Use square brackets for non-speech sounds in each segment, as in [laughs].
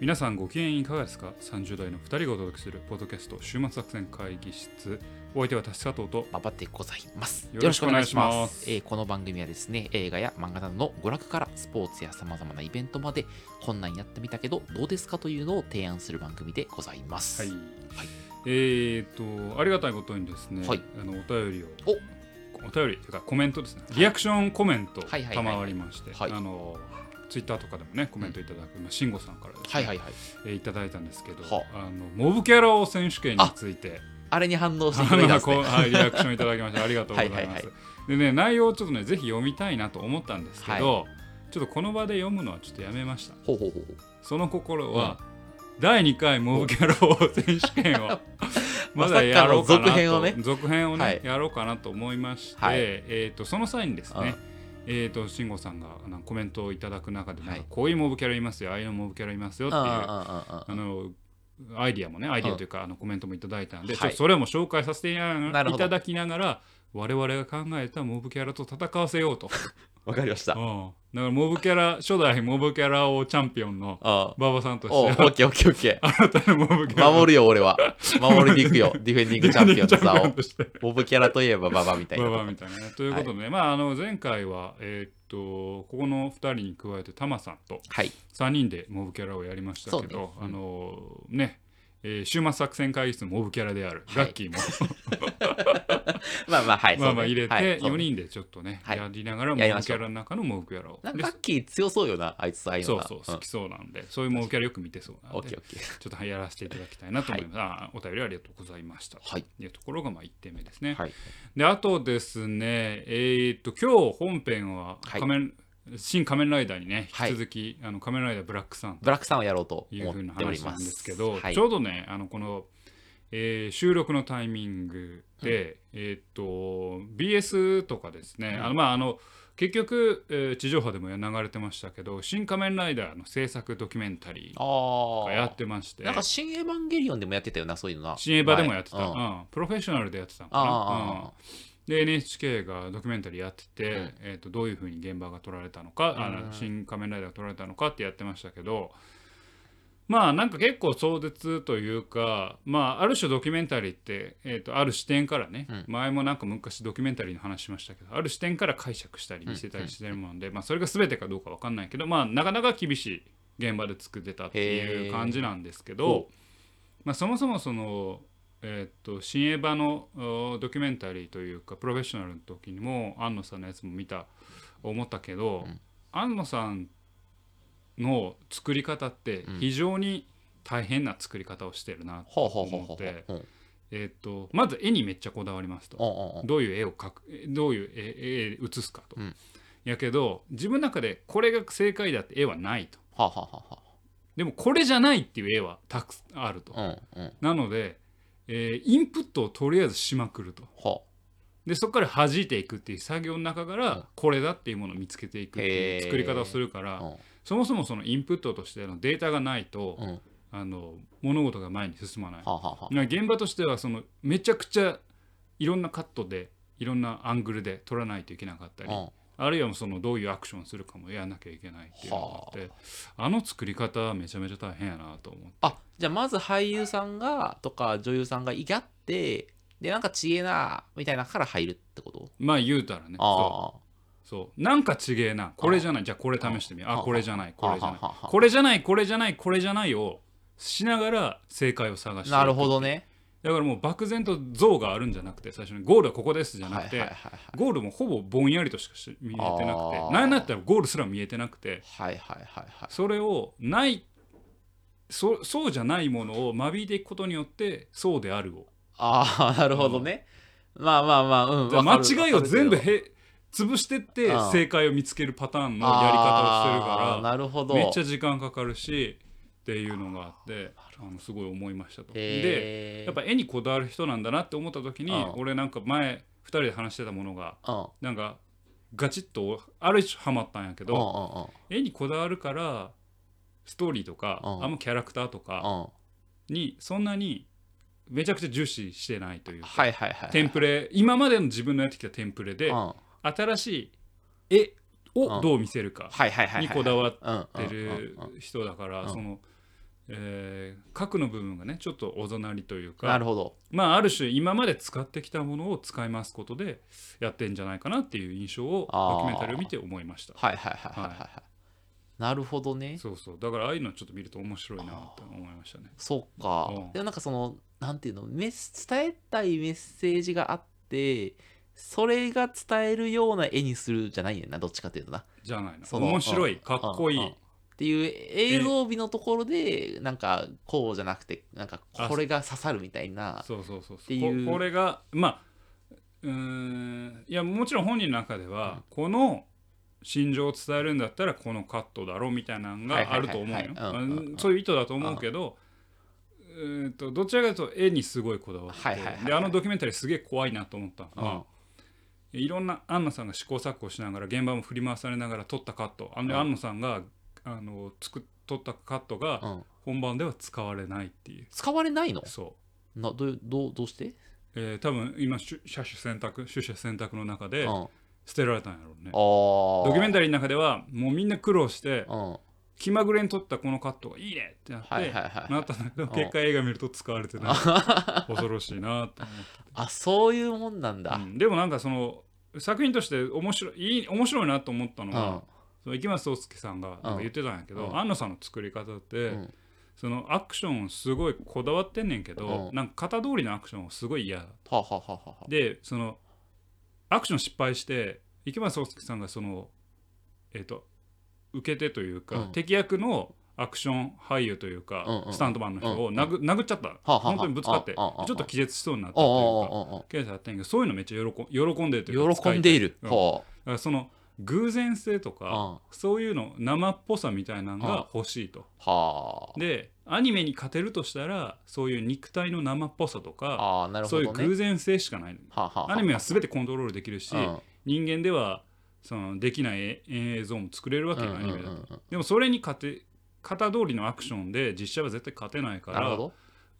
皆さんご機嫌いかがですか ?30 代の2人がお届けするポッドキャスト週末作戦会議室。お相手は私佐藤と。馬場でございます。よろしくお願いします。えーこの番組はですね、映画や漫画などの娯楽からスポーツや様々なイベントまで、こんなんやってみたけど、どうですかというのを提案する番組でございます。はい、えーっとありがたいことにですね、はい。あのお便りをお！お便りというかコメントですね。リアクションコメントはいはいはい。賜りまして、はい。あのツイッターとかでもねコメントいただく、まあ、慎吾さんからですね、はいはいはい。えーいただいたんですけど、はあ。のモブキャラ王選手権について。あれに反応してあくれたんのですね。はい、リアクションいただきましてありがとうございます。はいはいはでね内容をちょっとねぜひ読みたいなと思ったんですけど、ちょっとこの場で読むのはちょっとやめました。ほうほうほう。その心は、第2回モブキャラ王選手権を [laughs] まだやろうかなとま続編をね続編をね、はい。やろうかなと思いまして、はい。えー、とその際にですね、うんえー、と慎吾さんがあのコメントをいただく中で、こういうモブキャラいますよああいうモブキャラいますよっていうあのアイディアもねアイディアというか、あのコメントもいただいたんで、はい。それも紹介させていただきながら我々が考えたモブキャラと戦わせようと、[laughs] わかりました。うんだからモブキャラ初代 [laughs] モブキャラ王チャンピオンのあ馬場さんとおオしてッケーオッケーオッケ新たなモブキャラー。守るよ、俺は。守りに行くよ。[laughs] ディフェンディングチャンピオンの座を。としてボブキャラといえばババみたいな。馬場みたいなねということでね、まああの前回はえーっとここの2人に加えてタマさんとはい。3人でモブキャラをやりましたけど、そうねうんあのねえー週末作戦会議室のモブキャラである、はい。ガッキーも。[laughs] まあまあ、はい。まあまあ入れてはいそう4ね人でちょっとね、はい。やりながらモブキャラの中のモブキャラを。ガッキー強そうよな、あいつ、ああいうそうそう好きそうなんで、そういうモブキャラよく見てそうなんでオッケーオッケー。ちょっとやらせていただきたいなと思います、あお便りありがとうございましたはい。というところがまあ1点目ですね、はい。であとですねえーっと今日本編ははい。仮面、新仮面ライダーにねはい。引き続き、あの仮面ライダーブラックさんブラックさんをやろうというふうな話なん。ですけど、はい。ちょうどねあのこの、えー収録のタイミングで、えーっと BS とかですね、うん。あのまああの結局、えー地上波でも流れてましたけど「新仮面ライダー」の制作ドキュメンタリーああ。がやってまして。なんか、新エヴァンゲリオンでもやってたよな、そういうのな。新エヴァでもやってた、はい。うん。プロフェッショナルでやってたのかあな、あうんで NHK がドキュメンタリーやってて、うん。えー、とどういうふうに現場が撮られたのか、あうん。の新仮面ライダーが撮られたのかってやってましたけどまあなんか結構壮絶というか、まあ、ある種ドキュメンタリーって、えー、とある視点からね、うん。前もなんか昔ドキュメンタリーの話しましたけどある視点から解釈したり見せたりしてるもんで、まあ、それが全てかどうか分かんないけど、まあ、なかなか厳しい現場で作ってたっていう感じなんですけどほ。まあ、そもそもその、えーっと新エヴァのおドキュメンタリーというかプロフェッショナルの時にも安野さんのやつも見た思ったけど、うん安野さんの作り方ってうん非常に大変な作り方をしてるなと思って。えーっとまず絵にめっちゃこだわりますと。どういう絵を描くどういう絵絵写すかと。うんやけど自分の中でこれが正解だって絵はないと。でもこれじゃないっていう絵はたくさんあると。あ。うんうん。なので、えーインプットをとりあえずしまくると。はでそこから弾いていくっていう作業の中から、うんこれだっていうものを見つけていくっていう作り方をするから、あ。そもそもそのインプットとしてのデータがないと、うん。うん。あの物事が前に進まない。はあはあは現場としてはそのめちゃくちゃいろんなカットでいろんなアングルで撮らないといけなかったり、うんあるいはそのどういうアクションするかもやらなきゃいけないっていうのがあってあの作り方はめちゃめちゃ大変やなと思って。あじゃあまず俳優さんがとか女優さんがいがってでなんかちげえなみたいなから入るってこと？まあ言うたらねそう。ああそう。なんかちげえな。これじゃない。じゃあこれ試してみああこれじゃない。これじゃない。これじゃないこれじゃないこれじゃないをしながら正解を探してなるほどねだからもう漠然と像があるんじゃなくて最初にゴールはここですじゃなくて、ゴールもほぼぼんやりとしかし見えてなくて何だったらゴールすら見えてなくてそれをないそそうじゃないものを間引いていくことによってそうであるを。ああなるほどね、まあまあまあうん間違いを全部へ潰してってうん。正解を見つけるパターンのやり方をしてるかなるほど。らめっちゃ時間かかるしっていうのがあってあのすごい思いましたと。でやっぱ絵にこだわる人なんだなって思った時にうん俺なんか前2人で話してたものがうんなんかガチッとある種ハマったんやけど絵にこだわるからストーリーとかうんあんまキャラクターとかにそんなにめちゃくちゃ重視してないというかテンプレ今までの自分のやってきたテンプレでうん新しい絵をうんどう見せるかにこだわっってる人だからうん。そのえー核の部分がねちょっとおざなりというかなるほど。まあある種今まで使ってきたものを使い回すことでやってんじゃないかなっていう印象をドキュメンタリーを見て思いました。はいはいはいはいはいはい。なるほどね。そうそう。だからああいうのちょっと見ると面白いなと思いましたね。そうか。うん。でもなんかそのなんていうのメス伝えたいメッセージがあってそれが伝えるような絵にするじゃないねんなどっちかっていうとな。じゃないのその面白い。うんかっこいいっていう映像美のところでなんかこうじゃなくてなんかこれが刺さるみたいなそうそうそうっていう。ここれがまあうーんいやもちろん本人の中では、この心情を伝えるんだったらこのカットだろうみたいなのがあると思うよ。そういう意図だと思うけど、うーんとどちらかというと絵にすごいこだわってであのドキュメンタリーすげえ怖いなと思ったのうん。は、いろんな安野さんが試行錯誤しながら現場も振り回されながら撮ったカット。あの、うん。安野さんがあの作っ撮ったカットがうん。本番では使われないっていう、使われないの？そう。などうどうどうして？えー多分今しゅ車種選択取捨選択の中でうん。捨てられたんやろうね。あー。ドキュメンタリーの中ではもうみんな苦労してうん。は気まぐれに撮ったこのカットがいいねってなって、いはいはいなったんだけど結果映画見ると使われてない [laughs] 恐ろしいなと思って。あそういうもんなんだ、て、うん。でもなんかその作品として面白いいい面白いなと思ったのうん。が、その池松壮亮さんがなんか言ってたんやけど、うん。安野さんの作り方って、うん。そのアクションをすごいこだわってんねんけど、うん。なんか型通りのアクションをすごい嫌だでそのアクション失敗して池松壮亮さんがそのえっ、と受け手というか、うん。敵役のアクション俳優というか、スタントマンの人をうん殴,、殴っちゃった、本当にぶつかって、ちょっと気絶しそうになったあというかケースあったんやけどそういうのめっちゃ喜ん喜んでるというか喜んでいる、その偶然性とか、あそういうの生っぽさみたいなのが欲しいと。あはあ。でアニメに勝てるとしたらそういう肉体の生っぽさとか、ああなるそういう偶然性しかないはあはあはあ。アニメは全てコントロールできるし、うん。人間ではそのできないえ映像も作れるわけよ、うんアニメだと、うんうんうんでもそれに勝て型通りのアクションで実写は絶対勝てないから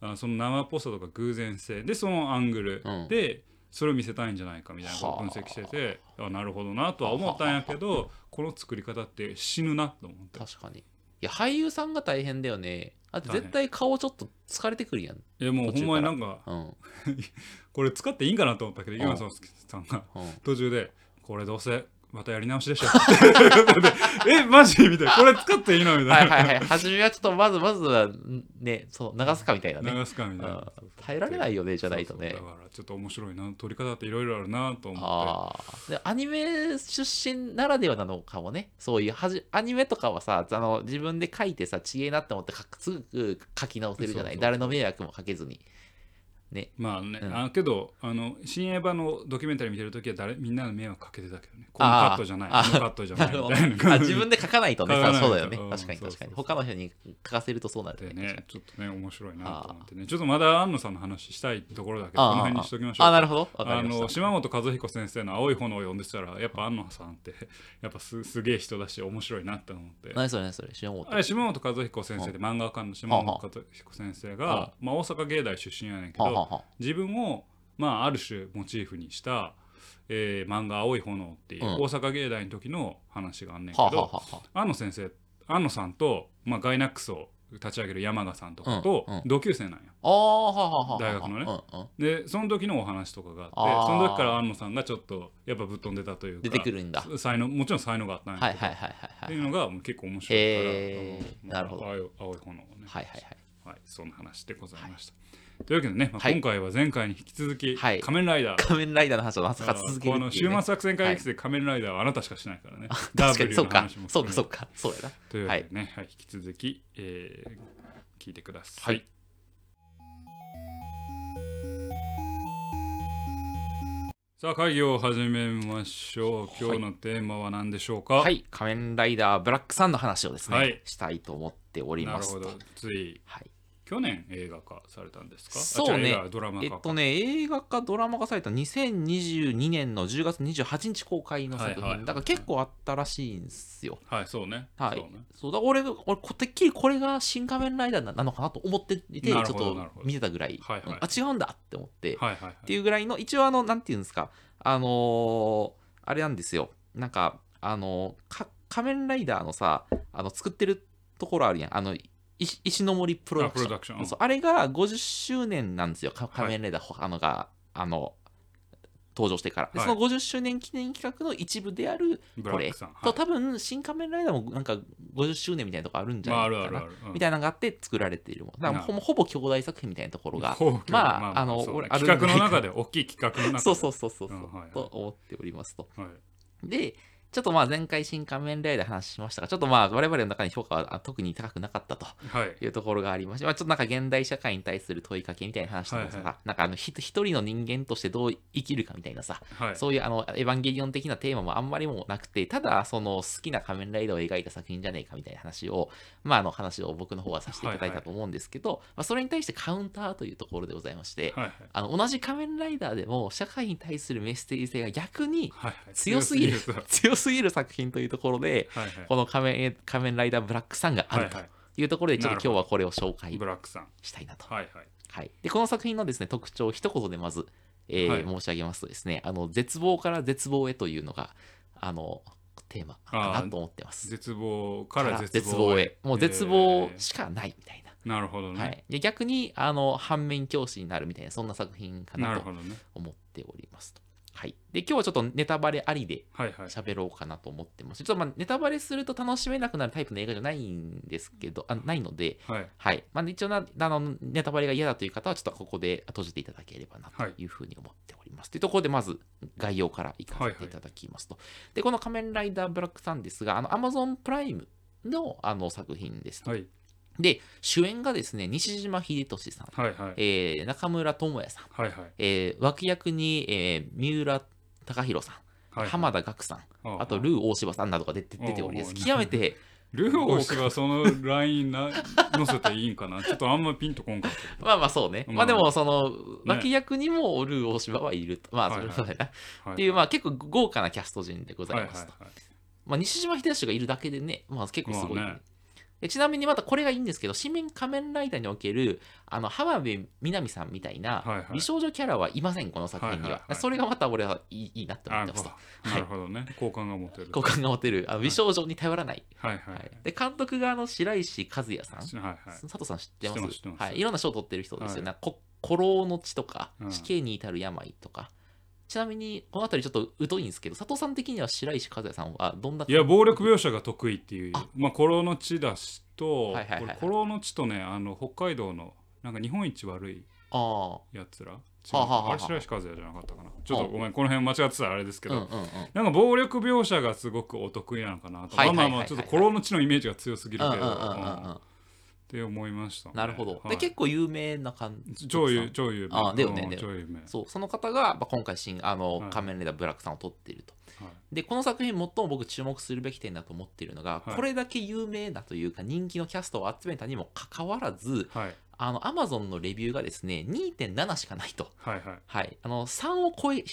あその生っぽさとか偶然性。でそのアングルうん。でそれを見せたいんじゃないかみたいなことを分析してて、あなるほどなとは思ったんやけどこの作り方って死ぬなと思って。確かに。いや俳優さんが大変だよね。だって絶対顔ちょっと疲れてくるやん。いやもうほんまになんかうん。[laughs] これ使っていいんかなと思ったけどん。今さんがうん。途中で「これどうせまたやり直しでしょ」[laughs] えマジ？みたいな「これ使っていいの?」みたな。はいいはいはい。初めはちょっとまずまずはんねそう流すかみたいなね。流すかみたいな。うん耐えられないよねじゃないとね。そうそうだからちょっと面白いな撮り方っていろいろあるなと思っああでアニメ出身ならではなのかもね。そういうはじアニメとかはさあの自分で書いてさちげえなって思って書くすぐ書き直せるじゃない。誰の迷惑もかけずにね。てまあね、うん。あけどあの新エヴァのドキュメンタリー見てる時は誰みんなの迷惑かけてたけどね。このカットじゃない。あのカットじゃなないみ [laughs] 自分で書かないとね。そうだよね。うん確かに確かに。他の人に書かせるとそうなるでねねちょっとね面白いなと思ってね。ちょっとまだ安野さんの話したいところだけどこの辺にしときましょう。あなるほど。あの島本和彦先生の「青い炎」を読んでたらやっぱ安野さんって [laughs] やっぱすすげえ人だし面白いなって思って。何それ何それ。知らんもあれ島本和彦先生で漫画家の島本和彦先生が、まあ、大阪芸大出身やねんけど自分を、まあ、ある種モチーフにした、えー漫画「青い炎」っていううん。大阪芸大の時の話があんねんけど、安野先生安野さんと、まあ、ガイナックスを立ち上げる山賀さんとかとうんうん。同級生なんや。ああはあはあはあ。大学のね。うんうん。でその時のお話とかがあってその時から安野さんがちょっとやっぱぶっ飛んでたというか出てくるんだ。才能もちろん才能があったんやけどはいはいはいはいはい。っていうのが結構面白いから、へー。うんなるほど。青い炎をね、はいはいはい。はい、そんな話でございました。というわけでね、まあはい今回は前回に引き続き、はい仮面ライダー。仮面ライダーの話をまさか続けるこのっていう、ね、週末作戦会議室で仮面ライダーはあなたしかしないからね。確かに W そうかの話もそうかそうか。かそうやなというわけでね、はい引き続き、えー聞いてください。はいさあ会議を始めましょう。今日のテーマは何でしょうか？はい仮面ライダーブラックサンの話をですね、はいしたいと思っておりますとなるほど。ついはい去年映画化されたんですか？そうね。ドラマ。えっとね映画かドラマ化された2022年の10月28日公開の作品、はいはいはいだから結構あったらしいんですよ。はい、そうね。はい。そうね。だ俺が俺こてっきりこれが新仮面ライダーななのかなと思っていてちょなっと見てたぐらい、はいはい。あ違うんだって思って、はいはいはい。っていうぐらいの一応あのなんていうんですか？あのーあれなんですよ。なんかあのーか仮面ライダーのさあの作ってるところあるやん。あの石石ノ森プロダクション。あプロダクション。うんそうあれが50周年なんですよ。か仮面ライダー、あのがあの登場してから、ではい。その50周年記念企画の一部であるブラこれックさん。と多分新仮面ライダーもなんか50周年みたいなとこあるんじゃないかな、まああるあるある。うん。みたいなのがあって作られているもの。だからほぼほぼ兄弟作品みたいなところがほうまああのそうね。俺ある企画の中で大きい企画の中で。[laughs] そうそうそうそうそう、うんはいはい。と思っておりますと。はい。でちょっとまあ前回新仮面ライダー話しましたがちょっとまあ我々の中に評価はあ特に高くなかったとはい。いうところがありまして、まあ、ちょっとなんか現代社会に対する問いかけみたいな話とかさ、はいはなんかあのひ一人の人間としてどう生きるかみたいなさ、はい。そういうあのエヴァンゲリオン的なテーマもあんまりもなくて、ただその好きな仮面ライダーを描いた作品じゃねえかみたいな話を、まああの話を僕の方はさせていただいたと思うんですけど、まあ、それに対してカウンターというところでございまして、はいはい。あの同じ仮面ライダーでも社会に対するメッセージ性が逆にはいはい。強すぎる。強 [laughs] すぎる作品というところで、はいはい。この仮面仮面ライダーブラックさんがあるとはいうところで、ちょっと今日はこれを紹介ブラックさん。したいなと。はいはい。はい、でこの作品のですね特徴を一言でまず、えーはい。申し上げますとですねあの絶望から絶望へというのがあのテーマかなと思ってます。絶望から絶絶望望へ。もう絶望しかないみたいな、なるほどね、はい、で逆にあの反面教師になるみたいなそんな作品かなと思っておりますと。はい、で今日はちょっとネタバレありではいはい喋ろうかなと思ってます。ちょっとまあネタバレすると楽しめなくなるタイプの映画じゃないんですけど、あないので、はいはい。まあ、一応な、あの、ネタバレが嫌だという方は、ちょっとここで閉じていただければなはいというふうに思っております。というところで、まず概要からいかせていただきますと。で、この仮面ライダーブラックさんですが、あの、Amazon プライムのあの作品ですと。はいで、主演がですね、西島秀俊さん、はいはい。えー中村智也さん、はいはい。えー脇役に、えー三浦貴大さん、はいはい。浜田岳さん、ああ。とルー大柴さんなどが出て出ております。極めて、ルーオ氏はそのラインな載せていいんかな？[laughs] ちょっとあんまピンとこんかった。まあまあそうね。まあまあでも、その、脇役にもルー大柴はいると。まあ、そはいはい。れそうだな。はいっていう、まあ結構豪華なキャスト陣でござはいはいいますと。はい。まあ西島秀俊がいるだけでね、まあ結構すごい、まあねでちなみにまたこれがいいんですけど、市民仮面ライダーにおける、あの、浜辺美波さんみたいな美少女キャラはいません、この作品には。それがまた俺はいいなって思あってます。と。なるほど。ね。好感が持てる好感が持てる、あの美少女に頼らない。はいはい。はい、で、監督があの白石和也さん。はいはい。佐藤さん知ってます？はい、いろんな賞を取ってる人ですよね。古老の地とかうん。死刑に至る病とか。ちなみに、この辺りちょっと疎いんですけど、佐藤さん的には白石和也さんはどんないや暴力描写が得意っていうまあ古老の地だしと、はいはいはいはい。の地とねあの北海道のなんか日本一悪いあやつら。あはあはああれ白石和也じゃなかったかな。ちょっとごめんこの辺間違ってたらあれですけあ、ど、うんうんうん。なんか暴力描写がすごくお得意なのかなと、まあまあまあちょっと古老の地のイメージが強すぎるけど、うんうんうんうんうんっうんて思いましたね、なるほど。で、はい結構有名な感じ。超有超有名あだよね超有名そう、その方が、まあ、今回新、あの、はい仮面ライダーブラックさんを撮っていると。はいで、この作品、最も僕注目するべき点だと思っているのが、はいこれだけ有名なというか、人気のキャストを集めたにもかかわらず、はいあの、アマゾンのレビューがですね、2.7しかないと。はいはいはい。あの、3を超え、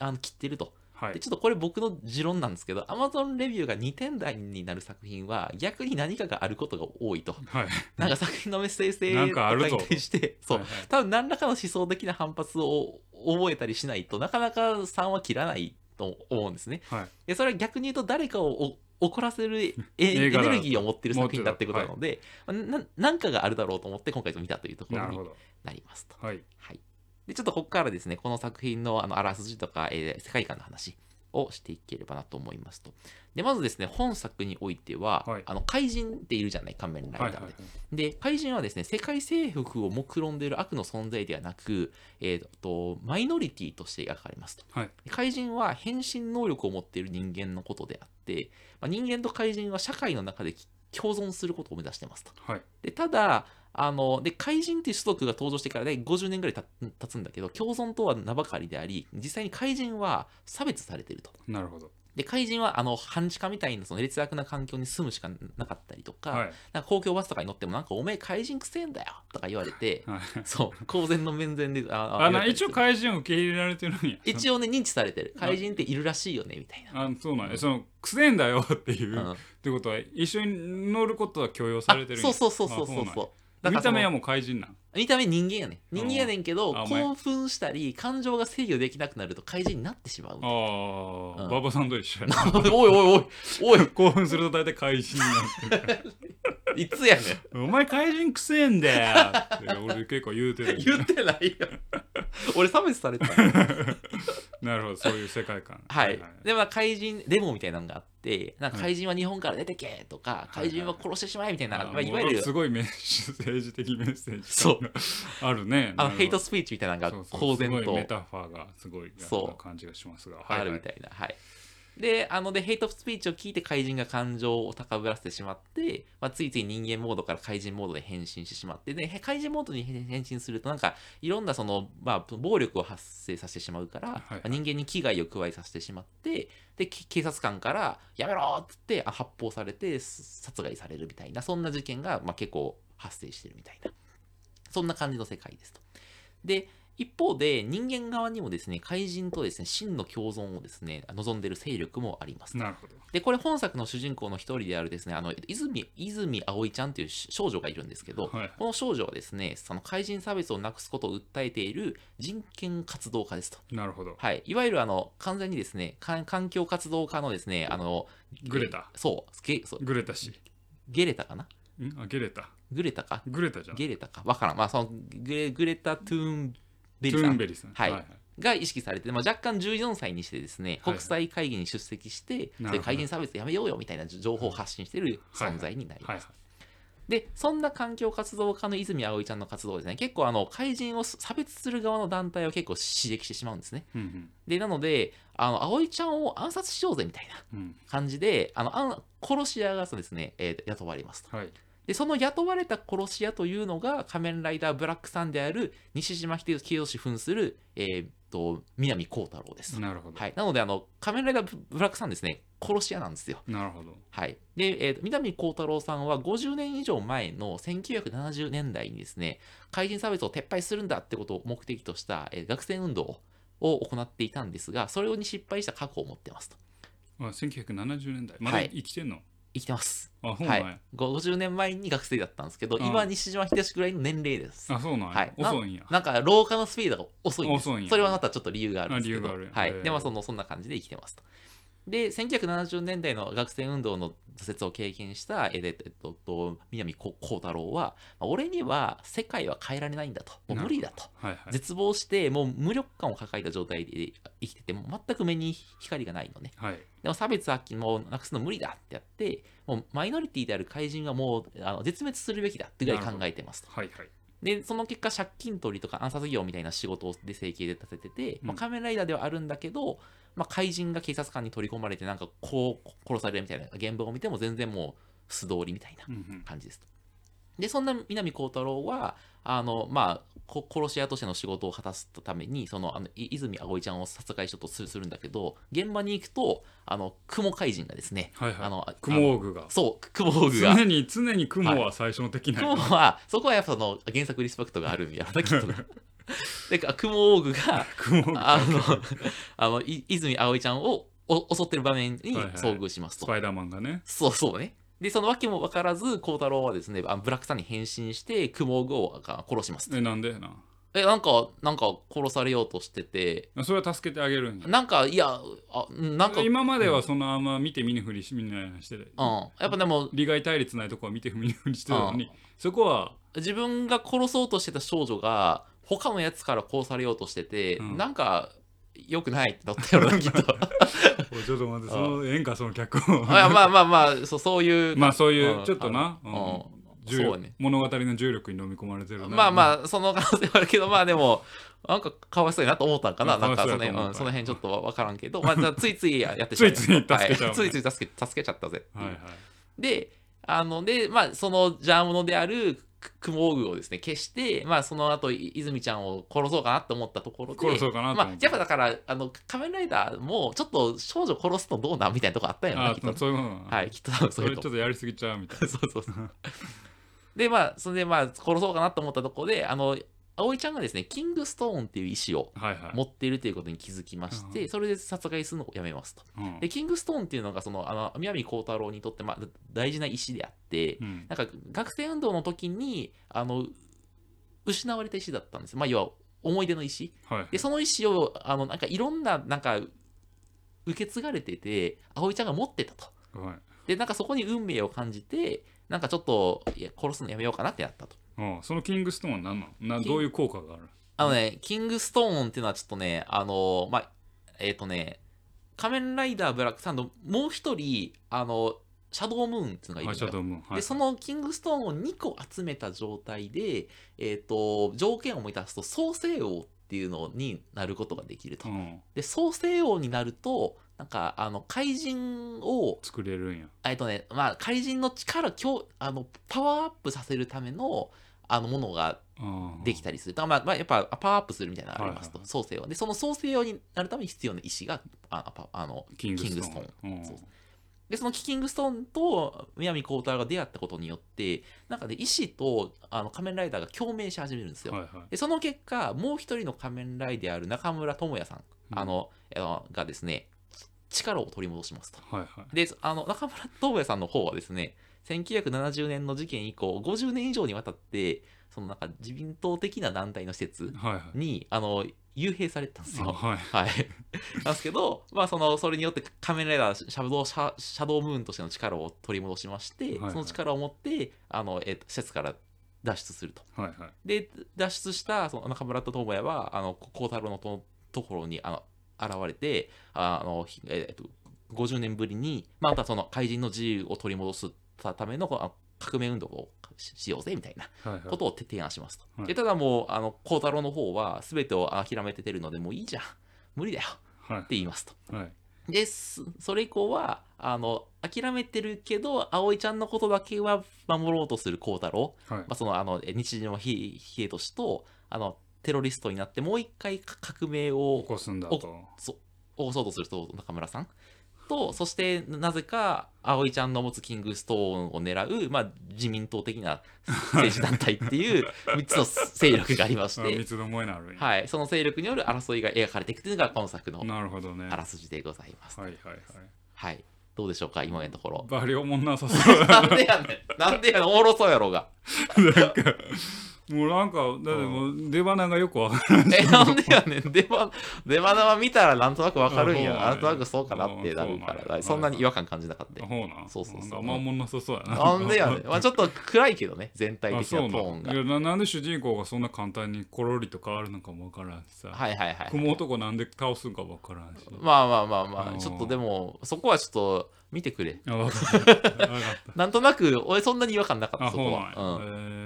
あの切ってると。はい。でちょっとこれ僕の持論なんですけど、Amazon レビューが2点台になる作品は逆に何かがあることが多いと。はい。なんか作品のメッセージ性とかに対して、そう、はい。はい多分何らかの思想的な反発を覚えたりしないとなかなか3は切らないと思うんですね。はい。でそれは逆に言うと誰かをお怒らせるエネルギーを持ってる作品だってことなので、まあななんかがあるだろうと思って今回見たというところになりますと。はい。はい。で、ちょっとここからですね、この作品のあのあらすじとか、えー世界観の話をしていければなと思いますと。で、まずですね、本作においては、はいあの怪人っているじゃない、仮面ライダーで。はいはいはいで、怪人はですね、世界征服を目論んでいる悪の存在ではなく、えーと、マイノリティとして描かれますと。はい怪人は変身能力を持っている人間のことであって、まあ、人間と怪人は社会の中で共存することを目指してますと。はいでただあので怪人っていう種族が登場してからで50年ぐらいた経つんだけど共存とは名ばかりであり実際に怪人は差別されてると。なるほど。で怪人はあの半地下みたいなその劣悪な環境に住むしかなかったりとか,、はい。なんか公共バスとかに乗ってもなんかおめえ怪人くせえんだよとか言われてはい。[laughs] そう公然の面前でああ一応怪人を受け入れられてるんや一応ね認知されてる。怪人っているらしいよねみたいな、あそうなんや。そのくせえんだよっていう、うん。ってことは一緒に乗ることは許容されてるそうそうそうそうそうそうだからその見た目はもう怪人なん？見た目人間やね。人間やねんけどあお前。興奮したり感情が制御できなくなると怪人になってしまう。ああ、うん。馬場さんと一緒や。[laughs] おいおいおい。おい。[laughs] 興奮すると大体怪人になってるから [laughs] いつやねん。お前怪人くせえんだよ俺結構言うてる言ってないよ。[laughs] 俺差別されてた。[laughs] なるほどそういう世界観。はい、でまあ怪人デモみたいなのがあってなんか怪人は日本から出てけとか、はい怪人は殺してしまえみたいな、あまあ、いわゆるすごいメッセ政治的メッセージそう。あるね。あのヘイトススピーチみたいなのが公然と。すごいメタファーがすごいそう感じがしますが。あるみたいな。はい。で、あので、ヘイトスピーチを聞いて怪人が感情を高ぶらせてしまって、まあ、ついつい人間モードから怪人モードで変身してしまって、で、へ怪人モードに変変身すると、なんか、いろんなその、まあ、暴力を発生させてしまうから、はい人間に危害を加えさせてしまって、で、き警察官から、やめろっつってあ発砲されて、す殺害されるみたいな、そんな事件が、まあ、結構発生してるみたいな、そんな感じの世界ですと。で、一方で人間側にもですね、怪人とですね、真の共存をですね、望んでいる勢力もあります。なるほど。で、これ本作の主人公の一人であるですね、あの、泉、泉葵ちゃんという少女がいるんですけど、はい。この少女はですね、その怪人差別をなくすことを訴えている人権活動家ですと。なるほど。はい。いわゆるあの、完全にですね、か環境活動家のですね、あの、グレタ。そう、ゲそう。グレタ氏。ゲレタかな？ん？あゲレタ。グレタか？グレタじゃん。ゲレタか。わからん。まあ、そのグレ、グレタ・トゥーンベリさん。ベリさん。はい。が意識されて、まあ、若干14歳にしてですね、はい国際会議に出席して、なるほど。それ怪人差別やめようよみたいな情報を発信してい。る存在になります。はいはい。で、そんな環境活動家の泉葵ちゃんの活動はですね、結構あの怪人を差別する側の団体を結構刺激してしまうんですね。うんうん。で、なので、あの葵ちゃんを暗殺しようぜみたいなうん。感じで、あのあん殺し屋がそうですね、えー雇われますと。はいで、その雇われた殺し屋というのが仮面ライダーブラックさんである西島秀俊扮する、えーっと、南光太郎です。なるほどはい。なので、あの、仮面ライダーブブラックさんですね、殺し屋なんですよ。なるほどはい。で、えーと南光太郎さんは50年以上前の1970年代にですね、怪人差別を撤廃するんだってことを目的とした、えー学生運動を行っていたんですが、それに失敗した過去を持ってますと。あ1970年代まだはい生きてんの？生きてます。あそうなんや。はい。50年前に学生だったんですけど、うん。今、西島秀俊ぐらいの年齢です。あそうなんや。はい、遅いんや。ななんか老化のスピードが遅いんです。遅いんや。それはまたちょっと理由があるんですけど。あ理由がある。はい。でまあそのそんな感じで生きてますとで1970年代の学生運動の挫折を経験した、えっととと南光太郎は、まあ俺には世界は変えられないんだと。もう無理だと。はいはい。絶望してもう無力感を抱えた状態で生きてても全く目に光がないのね。はい。でも差別はもうなくすの無理だってやってもうマイノリティである怪人はもうあの絶滅するべきだってぐらい考えてますと。はいはいで、その結果、借金取りとか暗殺業みたいな仕事で生計で立ててて、まあ、うん仮面ライダーではあるんだけど、まあ、怪人が警察官に取り込まれて、なんかこう殺されるみたいな現場を見ても全然もう素通りみたいなうんうん感じですと。で、そんな南光太郎は、あの、まあ、こ殺し屋としての仕事を果たすために、その、あのい泉葵ちゃんを殺害しようとするんだけど、現場に行くと、あの、雲怪人がですね、はいはい。あの、雲オーグがそう、雲オグが。常に常に雲は最初の敵なん雲やは、そこはやっぱその原作リスペクトがあるんやろな、きっとな。[laughs] で、雲オーグが、あの、あの、い泉葵ちゃんをお襲ってる場面にはいはい。遭遇しますと。スパイダーマンがね。そうそうね。で、その訳も分からず、孝太郎はですね、あのブラックさんに変身して、雲オーグをあ殺します。と。えなんでな。え、なんか、なんか殺されようとしてて、それは助けてあげるんや。なんか、いや、あうんなんか、うん、今まではそのあんま見て見ぬふりしみんなしててやっぱでも、利害対立ないとこは見て見ぬふりしてたのにそこは自分が殺そうとしてた少女が他のやつから殺されようとしてて、うん。なんか良くないってなったよな [laughs] きっと。ちょっと待ってそのええんかその脚本。あまあまあまあそうそういうまあそういううんちょっとな、うん。ね。物語の重力に飲み込まれてるな。まあまあその可能性はあるけどまあでもなんかかわいそうやなと思ったんかな、まあなんかそのうん、その辺ちょっとわからんけど、[laughs] まあ、じゃあついついやってしまうついつい助けちゃうはい。ついつい助け助けちゃったぜはいはい。で、あの、で、まあ、その邪魔者であるく雲具をですね、消して、まあ、その後、い泉ちゃんを殺そうかなと思ったところで、殺そうかなとまあやっぱだから、あの、仮面ライダーも、ちょっと少女殺すのどうなんみたいなとこあったんやろな、あ。そういうことなのはい、きっと多分そそうれいうとちょっとやりすぎちゃうみたいな [laughs] そうそうそう。で、まあ、それで、まあ、殺そうかなと思ったところで、あの、葵ちゃんがですね、キングストーンっていう石をはいはい。持っているということに気づきまして、うん。それで殺害するのをやめますと。うん。で、キングストーンっていうのが、その、あの、宮城幸太郎にとって、まあ、大事な石であって、うん。なんか学生運動の時にあの失われた石だったんです。まあ要は思い出の石。はい。でその石をあのなんかいろんななんか受け継がれてて葵ちゃんが持ってたと。はい。でなんかそこに運命を感じてなんかちょっといや殺すのやめようかなってなったと。うん。そのキングストーンは何なの？なキンどういう効果がある？あのね、キングストーンっていうのはちょっとね、あの、まあ、えっ、とね、仮面ライダーブラックサンド、もう一人、あの、シャドウムーンっていうのがいるあのよ。シャドウムーン。はいで、そのキングストーンを2個集めた状態で、えっ、と、条件を満たすと、創世王っていうのになることができると。う。ん。で、創世王になると、なんか、あの、怪人を、作れるんや。えっとね、まあ、怪人の力、強あの、パワーアップさせるための、あの、ものがうん。できたりする。だからまあ、まあ、やっぱパワーアップするみたいなのがありますと、はい創世王。で、その創世王になるために必要な石が、あパあの、キングストーン。で、そのキングストーンと南光太郎が出会ったことによって、なんかね、石とあの仮面ライダーが共鳴し始めるんですよ。はいはい。で、その結果、もう一人の仮面ライダーである中村智也さん、うん。あの、あのがですね、力を取り戻しますと。はいはいで、あの、中村智也さんの方はですね、1970年の事件以降、50年以上にわたって、そのなんか自民党的な団体の施設はいはいに、あの、幽閉されてたんですよ。あはいはい。[laughs] なんですけど、まあ、その、それによって仮面ライダー、シャドウ、シャシャドウムーンとしての力を取り戻しまして、はいはいその力を持って、あの、えっと、施設から脱出すると。はいはいで、脱出した、その中村と智也は、あの、孝太郎のとところに、あの、現れて、あの、ひえっと、50年ぶりに、またその怪人の自由を取り戻すための革命運動をししようぜみたいなはいはいことを提案しますと。はいでただもう、あの、孝太郎の方は全てを諦めててるので、もういいじゃん。無理だよ。ってはい言いますと。はいで、すそれ以降は、あの、諦めてるけど、葵ちゃんのことだけは守ろうとする孝太郎。はいまあ、その、あの、え日常の比比叡とと、あの、テロリストになって、もう一回か革命を起こすんだおとそ起こそうとすると中村さん。とそしてなぜか葵ちゃんの持つキングストーンを狙う、まあ、自民党的な政治団体っていう [laughs] 3つの勢力がありましあて、はい、その勢力による争いが描かれていくというのが今作のあらすじでございます。はいはいはい。はい、どうでしょうか今のところ。[laughs] バリおもんなさそう。なんでやねん。なんでやねん。おもろそうやろうが。[laughs] なんかもうなんかだってもう出花がよくわからんえ、なんでやねん出花出花は見たらなんとなくわかるんや。なんとなくそうかなってなるから、そんなに違和感感じなかったそうそうそうあんまおもんなさそうやななんでやねん。まあちょっと暗いけどね、全体あ的なそうなトーンが。いやななんで主人公がそんな簡単にコロリと変わるのかもわからんしさはいはいはい。雲男なんで倒すんかわからんしまあまあまあまあ、ちょっとでも、そこはちょっと見てくれ。なんとなく、俺そんなに違和感なかった、あそこは。そうなん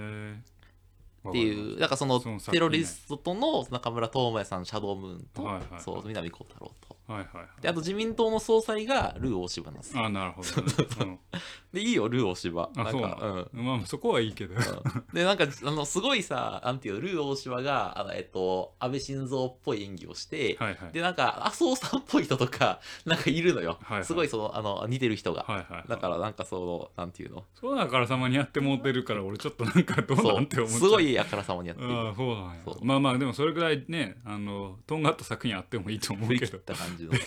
っていう、だからそのテロリストとの中村智也さん、シャドウムーンと、はいはいはい。そう南光太郎と。はいはいはい。で、あと自民党の総裁がルー大柴なんですよ。あなるほどね。うん。で、いいよ、ルー大柴。あそうななんか、うん。のまあそこはいいけど。で、なんか、あの、すごいさ、なんていうの、ルー大柴が、あの、えっと、安倍晋三っぽい演技をして、はいはい。で、なんか、麻生さんっぽい人とか、[laughs] なんかいるのよ。はいはい。すごい、その、あの、似てる人が。はいはいはい。だから、なんか、その、なんていうの？そうだからさまにやってもうてるから俺ちょっとなんかどうなんて思っちゃう。すごいあからさまにやってる。ああそうなんや。そう。まあまあでもそれぐらいねあのとんがった作品あってもいいと思う振り切っけどた感じの。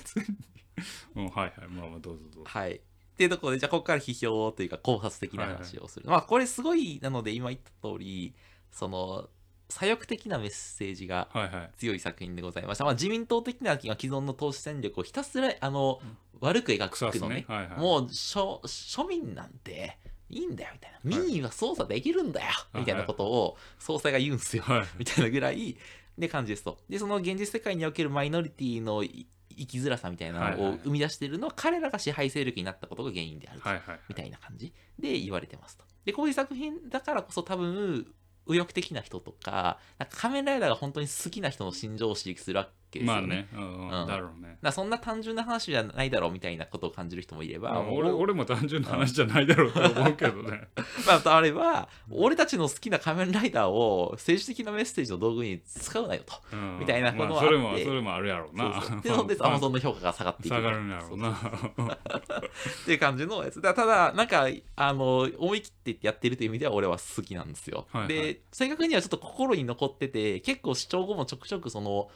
うんはいはいまあまあどうぞどうぞはい。っていうところで、じゃあ、ここから批評というか、考察的な話をする。まあ、これすごい、なので、今言った通り、その、左翼的なメッセージがはいはい強い作品でございました。まあ、自民党的な既存の投資戦略をひたすら、あの、悪く描くのね。はいはいもう庶、庶民なんていいんだよ、みたいな。民意は操作できるんだよ、いみたいなことを総裁が言うんですよ。はいみたいなぐらいで感じですと。で、その現実世界におけるマイノリティのい生きづらさみたいなのを生み出しているのは彼らが支配勢力になったことが原因であるみたいな感じで言われてますと。で、こういう作品だからこそ多分、右翼的な人とか、なんか仮面ライダーが本当に好きな人の心情を刺激するわけですよね。まあね。うんうん。うん。だろうね。そんな単純な話じゃないだろうみたいなことを感じる人もいれば、俺俺も単純な話じゃないだろうと思うけどね。[laughs] まあ、あれば、俺たちの好きな仮面ライダーを政治的なメッセージの道具に使うなよと。うん。みたいなことはまあそれもそれもあるやろうな。そうそう。[laughs] で、そんで、アマゾンの評価が下がっていく。下がるんやろうな。っていう感じのやつ。だただ、なんか、あの、思い切ってやってるという意味では俺は好きなんですよ。はいはい。で、正確にはちょっと心に残ってて、結構視聴後もちょくちょくその、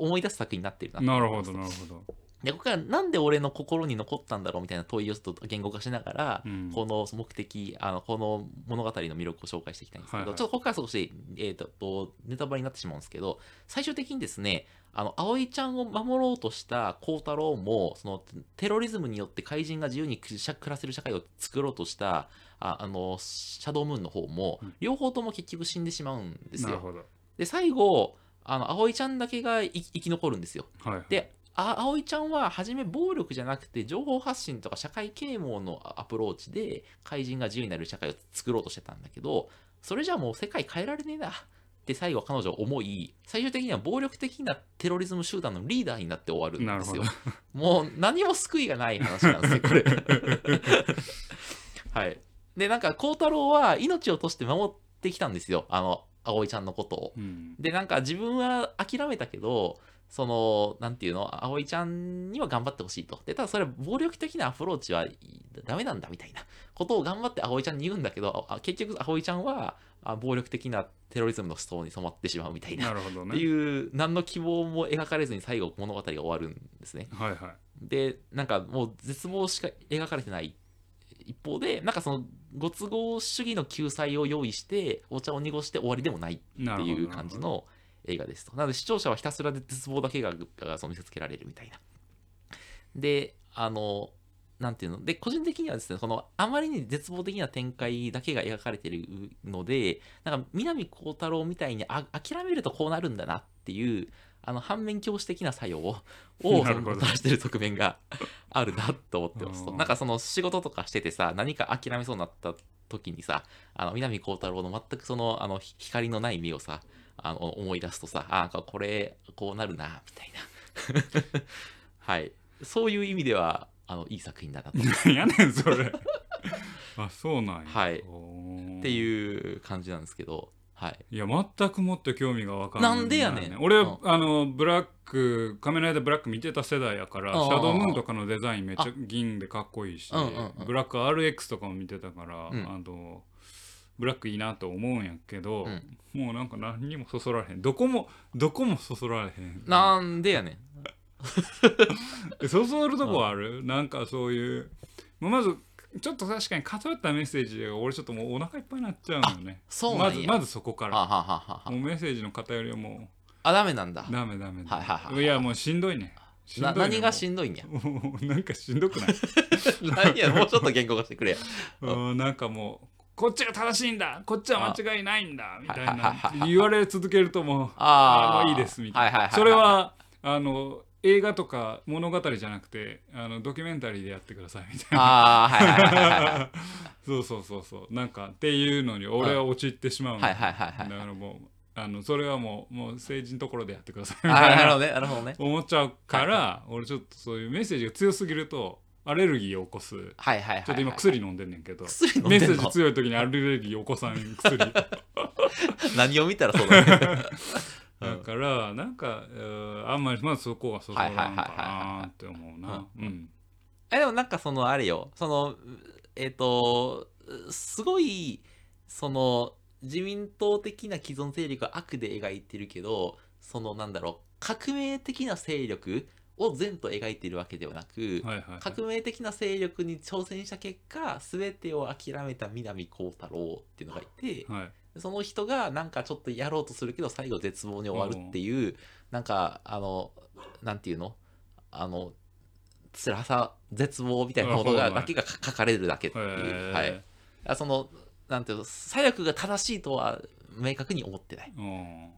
思い出す作品になってるな。なるほどなるほど。でここからなんで俺の心に残ったんだろうみたいな問いをちょっと言語化しながら、うん。この目的あのこの物語の魅力を紹介していきたいんですけど、はいはい。ちょっとここから少し、えー、ととネタバレになってしまうんですけど最終的にですねあの葵ちゃんを守ろうとした孝太郎もそのテロリズムによって怪人が自由に暮らせる社会を作ろうとしたああのシャドウムーンの方も、うん。両方とも結局死んでしまうんですよ。なるほど。で最後あの葵ちゃんだけが生き残るんですよ。はいであ葵ちゃんは初め暴力じゃなくて情報発信とか社会啓蒙のアプローチで怪人が自由になる社会を作ろうとしてたんだけどそれじゃもう世界変えられねえな。って最後彼女は思い最終的には暴力的なテロリズム集団のリーダーになって終わるんですよ。もう何も救いがない話なんですよこれ。[laughs] はい。でなんか孝太郎は命を落として守ってきたんですよ。あの葵ちゃんのことを。うん。でなんか自分は諦めたけどそのなんていうの？葵ちゃんには頑張ってほしいと。でただそれは暴力的なアプローチはダメなんだみたいな。ことを頑張って葵ちゃんに言うんだけどあ結局葵ちゃんはあ暴力的なテロリズムの思想に染まってしまうみたいな。なるほどね。っていう何の希望も描かれずに最後物語が終わるんですね。はいはい。でなんかもう絶望しか描かれてない。一方でなんかそのご都合主義の救済を用意してお茶を濁して終わりでもないっていう感じの映画ですと。なので視聴者はひたすらで絶望だけががその見せつけられるみたいな。で、あの、なんていうの？で、個人的にはですね、このあまりに絶望的な展開だけが描かれているので、なんか南光太郎みたいにあ諦めるとこうなるんだなっていう、あの反面教師的な作用を [laughs] をなるほどもたらしてる側面があるなと思ってますと。うんなんかその仕事とかしててさ、何か諦めそうになった時にさ、あの南光太郎の全くそのあのひ光のない目をさ、あの思い出すとさ、あなんかこれこうなるな、みたいな。[laughs] はい。そういう意味では、あのいい作品だなと。[laughs] やねんそれあそうなんやはいおーていう感じなんですけど、はい。いや全くもって興味が分からなんでやねん。俺、うん。あのブラック仮面ライダーブラック見てた世代やからうんシャドウムーンとかのデザインめっちゃ銀でかっこいいし、ブラック RX とかも見てたから、うん。あのブラックいいなと思うんやけど、うん。もうなんか何にもそそられへん。どこもどこもそそられへん。なんでやねん。[laughs] えそそるとこある、なんかそういうまあまずちょっと確かに偏ったメッセージが俺ちょっともうお腹いっぱいになっちゃうのよね。そうまずまずそこから。はあはあはあはあ。もうメッセージの偏りはもあ、ダメなんだ。う。ダメダメダメ。はいはいはいいやもうしんどいね。しんどないね何がしんどいんや？もう。[laughs] なんかしんどくない？[laughs] 何や、もうちょっと言語化してくれや。[laughs] うん。なんかもうこっちが正しいんだ。こっちは間違いないんだ。みたいな。はい言われ続けるともうあー。あもういいですみたいな。それはあの映画とか物語じゃなくてあのドキュメンタリーでやってくださいみたいなああ、はいはいはいはいはい。[laughs] そうそうそうそうなんかっていうのに俺は陥ってしまうのはいはいはいはいだからもうあのそれはもうもう政治のところでやってくださいあみたいなーなるほどね、なるほどね。思っちゃうから俺ちょっとそういうメッセージが強すぎるとアレルギーを起こすはいはいはいはい。ちょっと今薬飲んでんねんけど薬飲んメッセージ強い時にアレルギー起こさん薬だ [laughs] 何を見たらそうだね。からなんかあんまりまずそこはそこらんかはいはいはいはいはい。なって思うなうん。えでもなんかそのあれよ。そのえっ、とすごいその自民党的な既存勢力は悪で描いてるけどそのなんだろう。革命的な勢力を善と描いてるわけではなく、はいはい。革命的な勢力に挑戦した結果全てを諦めた南光太郎っていうのがいて、はいその人がなんかちょっとやろうとするけど最後絶望に終わるっていうなんかあのなんていうの？あの辛さ絶望みたいなものがだけが書かれるだけっていう、はい、あそのなんていうの？左翼が正しいとは明確に思ってない。うん。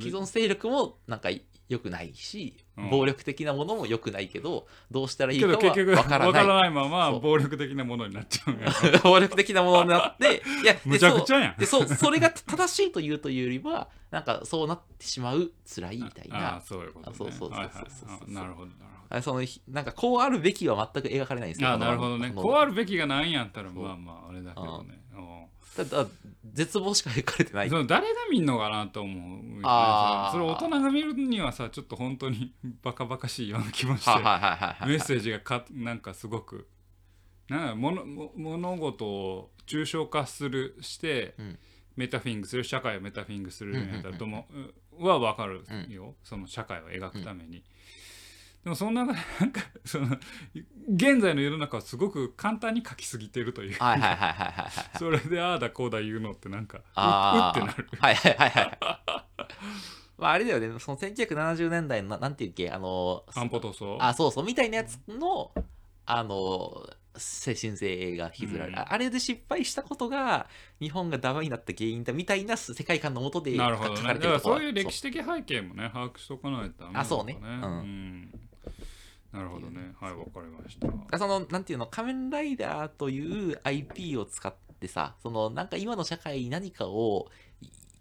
既存勢力もなんか良くないし、うん。暴力的なものも良くないけどどうしたらいいけかはど結局わわからない。ないままそう。暴力的なものになっちゃうんや。[laughs] 暴力的なものになっていやでむちゃくちゃやん。そうでそうそれが正しいというというよりはなんかそうなってしまう辛いみたいあな。あそういうことね。あそうそうそうそうはいはいそうそうあなるほどなるほあそのひなんかこうあるべきは全く描かれないんですよどあなるほどね。こうあるべきがないんやったらそう。まあまああれだけどね。うんただ絶望しか描かれてない。その誰が見んのかなと思う。あー。それ大人が見るにはさちょっと本当に [laughs] バカバカしいような気もしてメッセージがかなんかすごくなんか物も物事を抽象化するして、うん。メタフィングする社会をメタフィングするんやったらう。ん。とも、は分かるよ、その社会を描くために、でもその中でなんかその現在の世の中はすごく簡単に書きすぎてるという。はいはいはいはいはいはいそれでああだこうだ言うのってなんかうってなる。はいはいはいはい。まああれだよね。その1970年代のななんていうっけ？あの安保塗装あそうそうみたいなやつのあの精神性が引きずられる、うん。あれで失敗したことが日本がダメになった原因だみたいな世界観のもとでなるほど書かれてるところそういう歴史的背景もね把握しとかないとダメなのかあそうね。うん。んなるほどね。はいわかりました。そのなんていうの？仮面ライダーという IP を使ってさそのなんか今の社会に何かを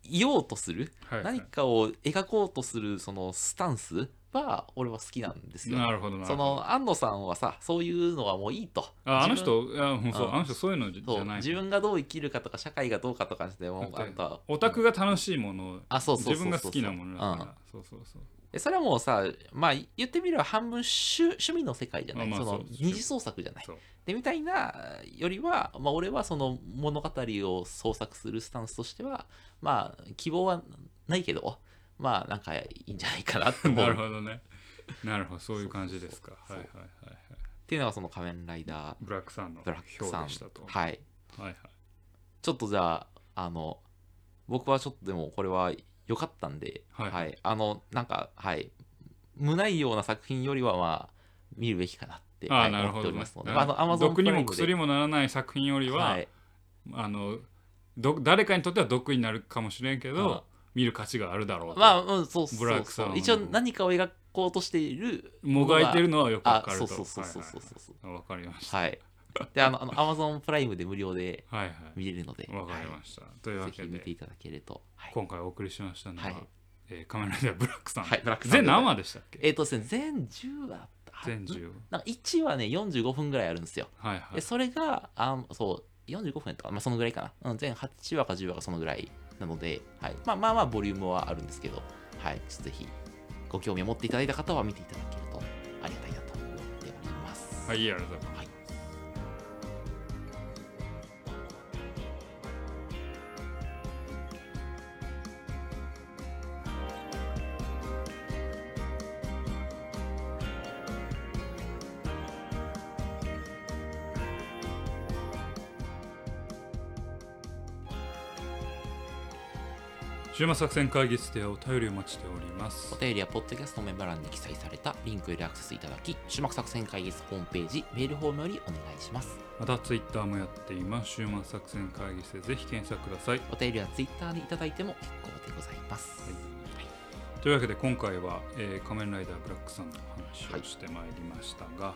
い言おうとする、はいはい。何かを描こうとするそのスタンスは俺は好きなんですよ。なるほどなるそほど。の安野さんはさそういうのはもういいと。ああの人？いやもうそううん。あの人そういうのじゃない。自分がどう生きるかとか社会がどうかとかしてもあんたオタクが楽しいもの。をあそうそうそうそう。自分が好きなものだから、うん。そうそうそうでそれはもうさまあ言ってみれば半分趣趣味の世界じゃない、そのまあまあそう二次創作じゃない。でみたいなよりは、まあ、俺はその物語を創作するスタンスとしてはまあ希望はないけどまあなんかいいんじゃないかなって思う。[laughs] なるっほどね。なるほど。そういう感じですか。はいはいはいはい。ていうのがその仮面ライダー。ブラックさんのブラックさん。表でしたと。はい。はいはい。ちょっとじゃああの僕はちょっとでもこれは良かったんで、はい。あのなんかはい。無ないような作品よりはまあ見るべきかなって、ああはいなるほどね。思っておりますので、まああの、毒にも薬もならない作品よりは、はい。あのど誰かにとっては毒になるかもしれんけど、うん見る価値があるだろうと、まあ、うん、そうそうブラックさんはそう一応何かを描こうとしているもがいてるのはよくわあかると。そうそうそうそうそうそう。はいはいはい。わかりました。はいであのあの Amazon プライムで無料ではいはい。見れるので。わかりました、とい。うはい、ぜわけで。ひ見ていただけると。はい、今回お送りしましたのは、はい。えー仮面ライダーブラックさん、はいブラックさん。全何話でしたっけ？えっ、とですね全10話あった全10なんか1話ね45分ぐらいあるんですよ。はいはい。でそれがあそう45分とか、まあ、そのぐらいかな、うん、全8話か10話かそのぐらいなので、はい。まあ、まあまあボリュームはあるんですけど、はい、ちょっとぜひご興味を持っていただいた方は見ていただけるとありがたいなと思っております。はいありがとうございます週末作戦会議室ではお便りをお待ちしておりますお便りはポッドキャストメンバー欄に記載されたリンクよりアクセスいただき、種目作戦会議室ホームページ、メールフォームよりお願いします。またツイッターもやっています週末作戦会議室でぜひ検索くださいお便りはツイッターでいただいても結構でございます。というわけで今回は、えー仮面ライダーブラックさんの話をしてまいりましたが、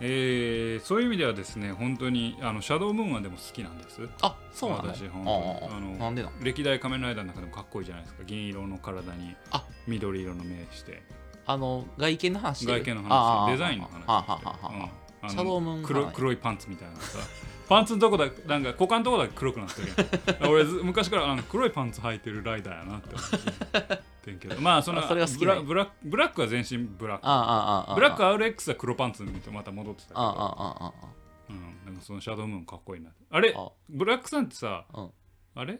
えーそういう意味ではですね本当にあのシャドウムーンはでも好きなんです。あ、そうなの私本当に。あのなんで歴代仮面ライダーの中でもかっこいいじゃないですか。銀色の体にあ。緑色の目して。あの、外見の話？外見の話。デザインの話シャドウムーン黒黒いパンツみたいなさ。パンツのとこだなんか股間のとこだけ黒くなってる [laughs] 俺ず昔からあの黒いパンツ履いてるライダーやなって思ってんけど。まあそのあそれが好きブラブラックブラックは全身ブラック。ああああああ。ブラック RX は黒パンツ見てまた戻ってたけど。あああああうん、でもそのシャドウムーンかっこいいなあれ？あブラックさんってさうん。あれ？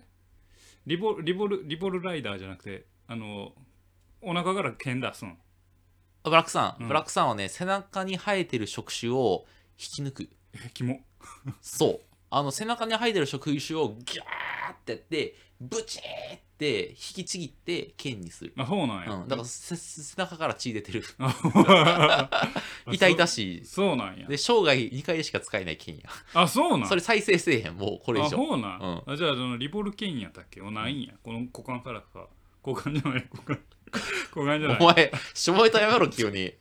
リボリボルリボルライダーじゃなくてあのお腹から剣出すんブラックさん、うん。ブラックさんはね背中に生えてる触手を引き抜く。えキモそう。あの背中に生えてる触手をギャーってやってブチーって引きちぎって剣にする、あそうなんや、うん、だからせ背中から血出てる。あ [laughs] 痛々しい。そうなんや。で生涯2回しか使えない剣や。あそうなんそれ再生せえへん。もうこれ以あ上そうなん、うあじゃあそのリボルケンやったっけ？おないんや、この股間からか。股間じゃない股間股間じゃない？お前しょぼいとやめろ急に。違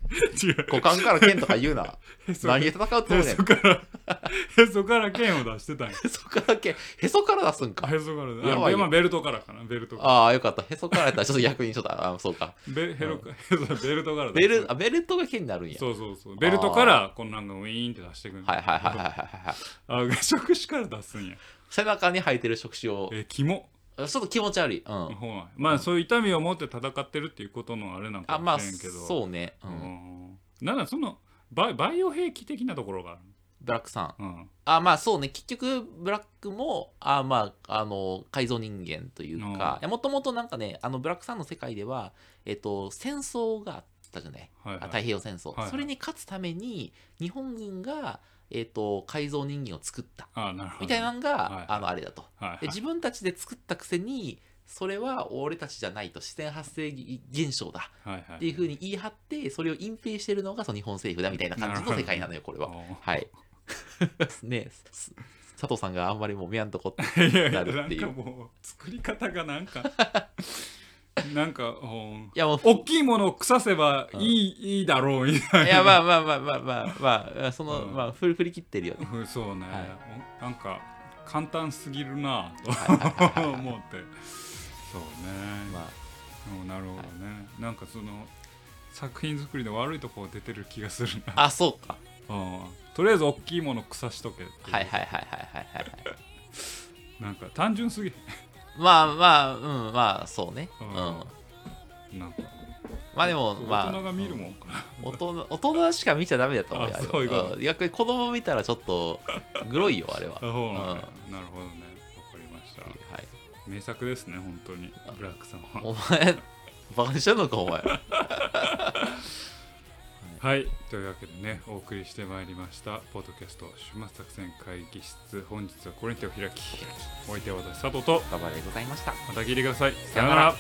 う。股間から剣とか言うな。へそ何で戦うとんへねん。そから [laughs] へそから剣を出してたんや。へそから剣へそから出すんか。へそからやばいよ。あまあベルトからかなベルトから。ああよかった。へそからやった。らちょっと逆にちょっとあそうか。ベヘロか、[laughs] へそベルトから出ベすルあベルトが剣になるんや。そうそうそう。ベルトからこのなんかウィーンって出してくるはいはいはいはいはいはいあ触手から出すんや背中に生えてる触手をえキモちょっと気持ち悪い。うん。ほうなんや。まあそういう痛みを持って戦ってるっていうことのあれなんかあまあもしれんけど。そうね。ううん。んなんだそのバイバイオ兵器的なところがあるブラックさん。うん。あまあそうね。結局ブラックもあまああの改造人間というか。もともとなんかねあのブラックさんの世界ではえっと戦争があっったじゃない、はいはい。あ太平洋戦争、はいはい。それに勝つために日本軍が、えー、と改造人間を作った。みたいなのが、はいはい。あのあれだと。はいはい。で自分たちで作ったくせにそれは俺たちじゃないと自然発生現象だ。っていうふうに言い張ってそれを隠蔽してるのがその日本政府だみたいな感じの世界なのよこれは。はい。[laughs] ねす佐藤さんがあんまりもう見やんとこっていやいやなるっていう。なんかもう作り方がなんか [laughs] なんかうん。いやもう。大きいものを腐せばいい,、いいだろうみたいいやまあまあまあまあまあまあ。その、うん。まあ振り振り切ってるよね。なそうね、なんか簡単すぎるなと思って。そうね、まあ。うんなるほどね、なんかその作品作りで悪いとこ出てる気がするな、あそうか。うん、とりあえず大きいもの腐しとけはいはいはいはいはいはいなんか単純すぎまあまあうんまあそうね。ううん。んなんかまあでもまあ大人が見るもんかな、大人大人しか見ちゃダメだと思うよあそういうこと。ん。逆に子供見たらちょっとグロいよあれは。あそうなんだ。うん。なるほどね。わかりました。はい。名作ですね本当に。ブラックさんは。お前バカにしてんのかお前はい。というわけでねお送りしてまいりましたポッドキャスト終末作戦会議室。本日はこれにてお開き。お相手は私佐藤と。ババでございました。また聞いてください。さよなら